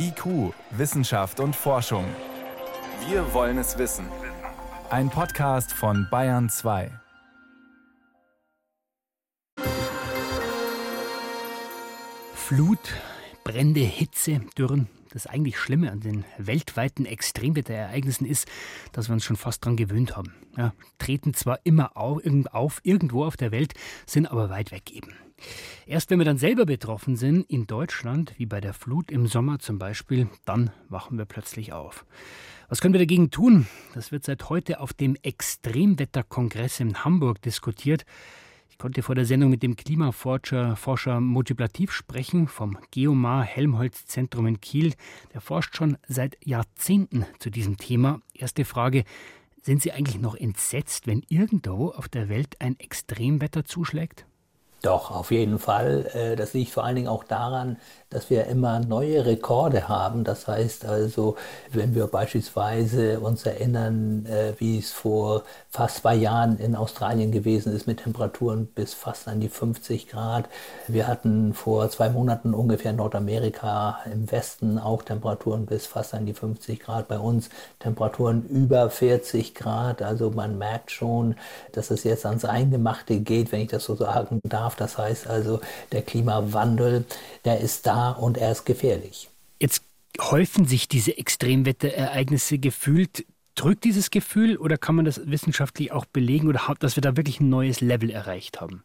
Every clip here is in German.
IQ, Wissenschaft und Forschung. Wir wollen es wissen. Ein Podcast von Bayern 2. Flut, Brände, Hitze, Dürren. Das eigentlich Schlimme an den weltweiten Extremwetterereignissen ist, dass wir uns schon fast daran gewöhnt haben. Ja, treten zwar immer auf, irgendwo auf der Welt, sind aber weit weg eben. Erst wenn wir dann selber betroffen sind, in Deutschland, wie bei der Flut im Sommer zum Beispiel, dann wachen wir plötzlich auf. Was können wir dagegen tun? Das wird seit heute auf dem Extremwetterkongress in Hamburg diskutiert. Ich konnte vor der Sendung mit dem Klimaforscher Forscher Multiplativ sprechen vom Geomar Helmholtz Zentrum in Kiel. Der forscht schon seit Jahrzehnten zu diesem Thema. Erste Frage. Sind Sie eigentlich noch entsetzt, wenn irgendwo auf der Welt ein Extremwetter zuschlägt? Doch, auf jeden Fall. Äh, das liegt vor allen Dingen auch daran, dass wir immer neue Rekorde haben. Das heißt also, wenn wir beispielsweise uns erinnern, äh, wie es vor fast zwei Jahren in Australien gewesen ist mit Temperaturen bis fast an die 50 Grad. Wir hatten vor zwei Monaten ungefähr in Nordamerika im Westen auch Temperaturen bis fast an die 50 Grad. Bei uns Temperaturen über 40 Grad. Also man merkt schon, dass es jetzt ans Eingemachte geht, wenn ich das so sagen darf darf. Das heißt also, der Klimawandel, der ist da und er ist gefährlich. Jetzt häufen sich diese Extremwetterereignisse gefühlt. Drückt dieses Gefühl oder kann man das wissenschaftlich auch belegen oder dass wir da wirklich ein neues Level erreicht haben?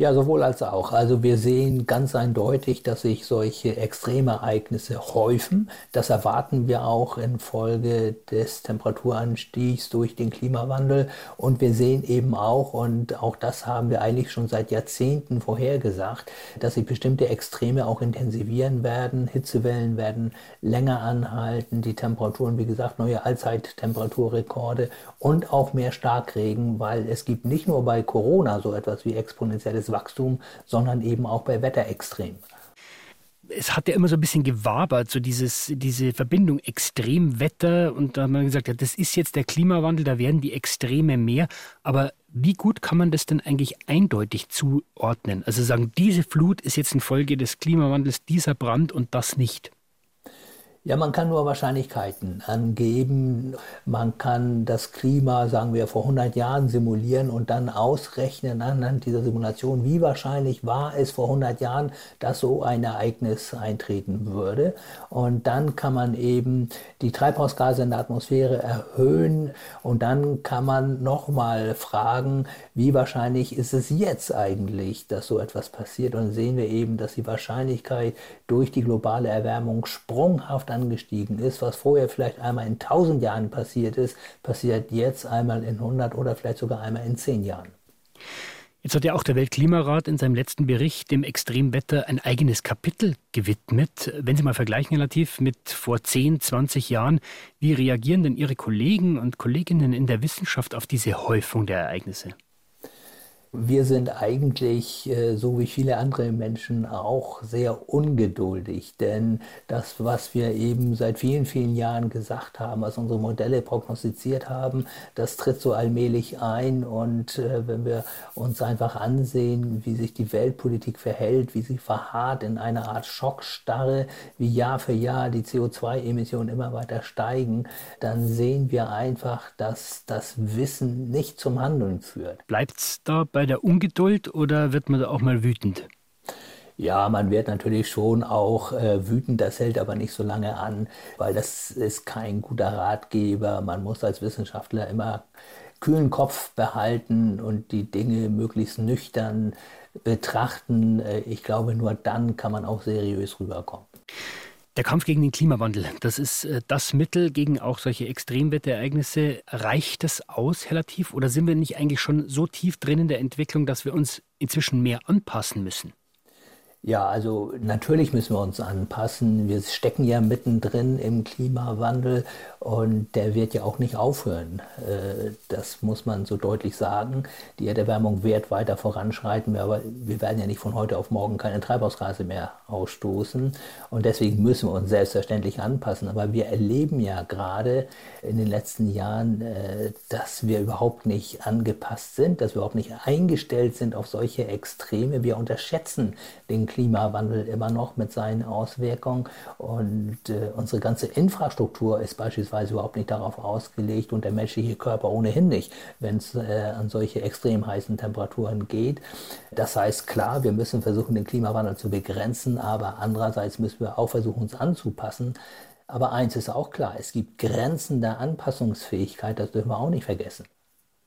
Ja, sowohl als auch. Also wir sehen ganz eindeutig, dass sich solche Extremereignisse häufen. Das erwarten wir auch infolge des Temperaturanstiegs durch den Klimawandel. Und wir sehen eben auch, und auch das haben wir eigentlich schon seit Jahrzehnten vorhergesagt, dass sich bestimmte Extreme auch intensivieren werden. Hitzewellen werden länger anhalten. Die Temperaturen, wie gesagt, neue Allzeittemperaturrekorde und auch mehr Starkregen, weil es gibt nicht nur bei Corona so etwas wie exponentielles Wachstum, sondern eben auch bei Wetterextremen es hat ja immer so ein bisschen gewabert, so dieses, diese Verbindung Extremwetter. Und da hat man gesagt, ja, das ist jetzt der Klimawandel, da werden die Extreme mehr. Aber wie gut kann man das denn eigentlich eindeutig zuordnen? Also sagen, diese Flut ist jetzt infolge des Klimawandels, dieser Brand und das nicht. Ja, man kann nur Wahrscheinlichkeiten angeben. Man kann das Klima, sagen wir, vor 100 Jahren simulieren und dann ausrechnen anhand dieser Simulation, wie wahrscheinlich war es vor 100 Jahren, dass so ein Ereignis eintreten würde. Und dann kann man eben die Treibhausgase in der Atmosphäre erhöhen und dann kann man nochmal fragen, wie wahrscheinlich ist es jetzt eigentlich, dass so etwas passiert. Und sehen wir eben, dass die Wahrscheinlichkeit durch die globale Erwärmung sprunghaft angestiegen ist, was vorher vielleicht einmal in 1000 Jahren passiert ist, passiert jetzt einmal in 100 oder vielleicht sogar einmal in 10 Jahren. Jetzt hat ja auch der Weltklimarat in seinem letzten Bericht dem Extremwetter ein eigenes Kapitel gewidmet. Wenn Sie mal vergleichen, relativ mit vor 10, 20 Jahren, wie reagieren denn Ihre Kollegen und Kolleginnen in der Wissenschaft auf diese Häufung der Ereignisse? Wir sind eigentlich, äh, so wie viele andere Menschen auch, sehr ungeduldig, denn das, was wir eben seit vielen, vielen Jahren gesagt haben, was unsere Modelle prognostiziert haben, das tritt so allmählich ein und äh, wenn wir uns einfach ansehen, wie sich die Weltpolitik verhält, wie sie verharrt in einer Art Schockstarre, wie Jahr für Jahr die CO2-Emissionen immer weiter steigen, dann sehen wir einfach, dass das Wissen nicht zum Handeln führt. Bleibt es da bei der Ungeduld oder wird man da auch mal wütend? Ja, man wird natürlich schon auch äh, wütend, das hält aber nicht so lange an, weil das ist kein guter Ratgeber. Man muss als Wissenschaftler immer kühlen Kopf behalten und die Dinge möglichst nüchtern betrachten. Äh, ich glaube, nur dann kann man auch seriös rüberkommen. Der Kampf gegen den Klimawandel, das ist äh, das Mittel gegen auch solche Extremwetterereignisse. Reicht das aus, Herr Latif, oder sind wir nicht eigentlich schon so tief drin in der Entwicklung, dass wir uns inzwischen mehr anpassen müssen? Ja, also natürlich müssen wir uns anpassen. Wir stecken ja mittendrin im Klimawandel und der wird ja auch nicht aufhören. Äh, das muss man so deutlich sagen. Die Erderwärmung wird weiter voranschreiten, aber wir werden ja nicht von heute auf morgen keine Treibhausgase mehr ausstoßen. Und deswegen müssen wir uns selbstverständlich anpassen. Aber wir erleben ja gerade in den letzten Jahren, äh, dass wir überhaupt nicht angepasst sind, dass wir überhaupt nicht eingestellt sind auf solche Extreme. Wir unterschätzen den Klimawandel Klimawandel immer noch mit seinen Auswirkungen. Und äh, unsere ganze Infrastruktur ist beispielsweise überhaupt nicht darauf ausgelegt und der menschliche Körper ohnehin nicht, wenn es äh, an solche extrem heißen Temperaturen geht. Das heißt, klar, wir müssen versuchen, den Klimawandel zu begrenzen, aber andererseits müssen wir auch versuchen, uns anzupassen. Aber eins ist auch klar, es gibt Grenzen der Anpassungsfähigkeit, das dürfen wir auch nicht vergessen.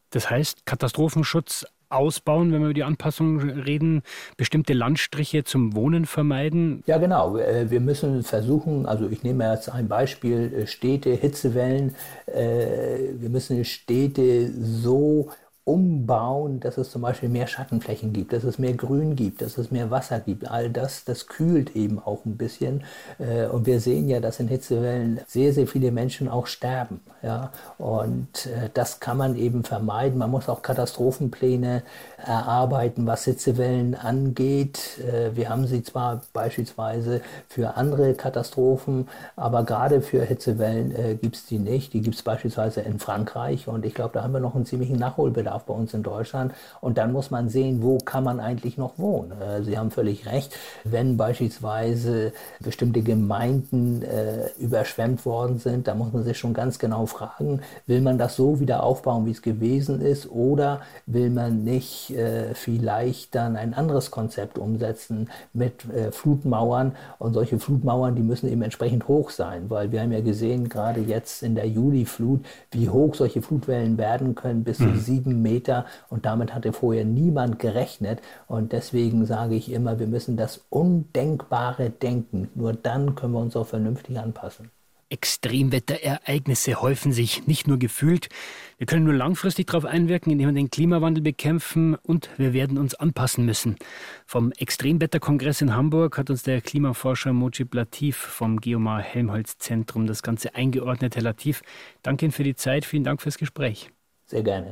Das heißt, Katastrophenschutz ausbauen, wenn wir über die Anpassung reden, bestimmte Landstriche zum Wohnen vermeiden? Ja, genau. Äh, wir müssen versuchen, also ich nehme jetzt ein Beispiel, äh, Städte, Hitzewellen. Äh, wir müssen Städte so umbauen, dass es zum Beispiel mehr Schattenflächen gibt, dass es mehr Grün gibt, dass es mehr Wasser gibt. All das, das kühlt eben auch ein bisschen. Äh, und wir sehen ja, dass in Hitzewellen sehr, sehr viele Menschen auch sterben. Ja? Und äh, das kann man eben vermeiden. Man muss auch Katastrophenpläne erarbeiten, was Hitzewellen angeht. Äh, wir haben sie zwar beispielsweise für andere Katastrophen, aber gerade für Hitzewellen gibt es die nicht. Die gibt es beispielsweise in Frankreich. Und ich glaube, da haben wir noch einen ziemlichen Nachholbedarf Bedarf bei uns in Deutschland. Und dann muss man sehen, wo kann man eigentlich noch wohnen. Äh, Sie haben völlig recht, wenn beispielsweise bestimmte Gemeinden äh, überschwemmt worden sind, da muss man sich schon ganz genau fragen, will man das so wieder aufbauen, wie es gewesen ist, oder will man nicht äh, vielleicht dann ein anderes Konzept umsetzen mit äh, Flutmauern und solche Flutmauern, die müssen eben entsprechend hoch sein, weil wir haben ja gesehen, gerade jetzt in der Juliflut, wie hoch solche Flutwellen werden können, bis mhm. zu sieben Meter und damit hatte vorher niemand gerechnet und deswegen sage ich immer, wir müssen das Undenkbare denken. Nur dann können wir uns auch vernünftig anpassen. Extremwetterereignisse häufen sich nicht nur gefühlt. Wir können nur langfristig darauf einwirken, indem wir den Klimawandel bekämpfen und wir werden uns anpassen müssen. Vom Extremwetterkongress in Hamburg hat uns der Klimaforscher Mojib Latif vom Geomar Helmholtz Zentrum das Ganze eingeordnet. Herr Latif, danke Ihnen für die Zeit. Vielen Dank fürs Gespräch. Sehr gerne.